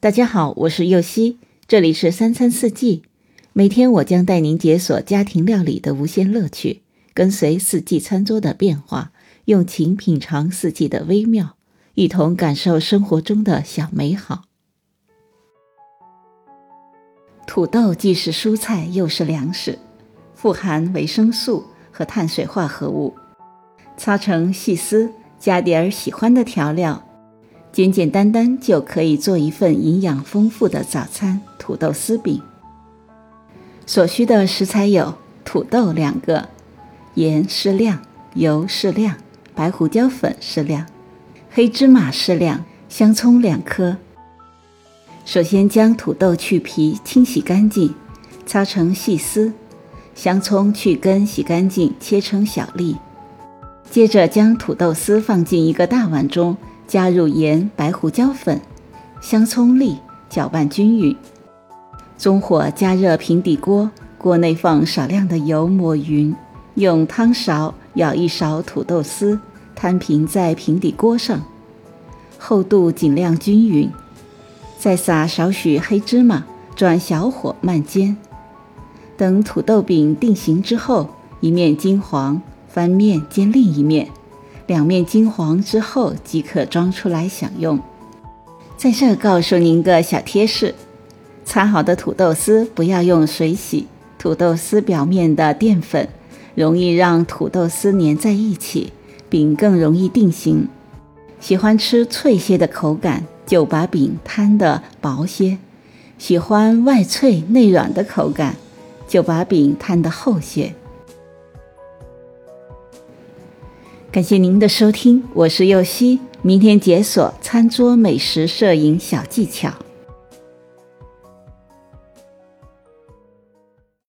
大家好，我是右希，这里是三餐四季。每天我将带您解锁家庭料理的无限乐趣，跟随四季餐桌的变化，用情品尝四季的微妙，一同感受生活中的小美好。土豆既是蔬菜又是粮食，富含维生素和碳水化合物。擦成细丝，加点儿喜欢的调料。简简单单就可以做一份营养丰富的早餐——土豆丝饼。所需的食材有土豆两个，盐适量，油适量，白胡椒粉适量，黑芝麻适量，香葱两颗。首先将土豆去皮，清洗干净，擦成细丝；香葱去根，洗干净，切成小粒。接着将土豆丝放进一个大碗中。加入盐、白胡椒粉、香葱粒，搅拌均匀。中火加热平底锅，锅内放少量的油，抹匀。用汤勺舀一勺土豆丝，摊平在平底锅上，厚度尽量均匀。再撒少许黑芝麻，转小火慢煎。等土豆饼定型之后，一面金黄，翻面煎另一面。两面金黄之后即可装出来享用。在这告诉您个小贴士：擦好的土豆丝不要用水洗，土豆丝表面的淀粉容易让土豆丝粘在一起，饼更容易定型。喜欢吃脆些的口感，就把饼摊得薄些；喜欢外脆内软的口感，就把饼摊得厚些。感谢您的收听，我是右希，明天解锁餐桌美食摄影小技巧。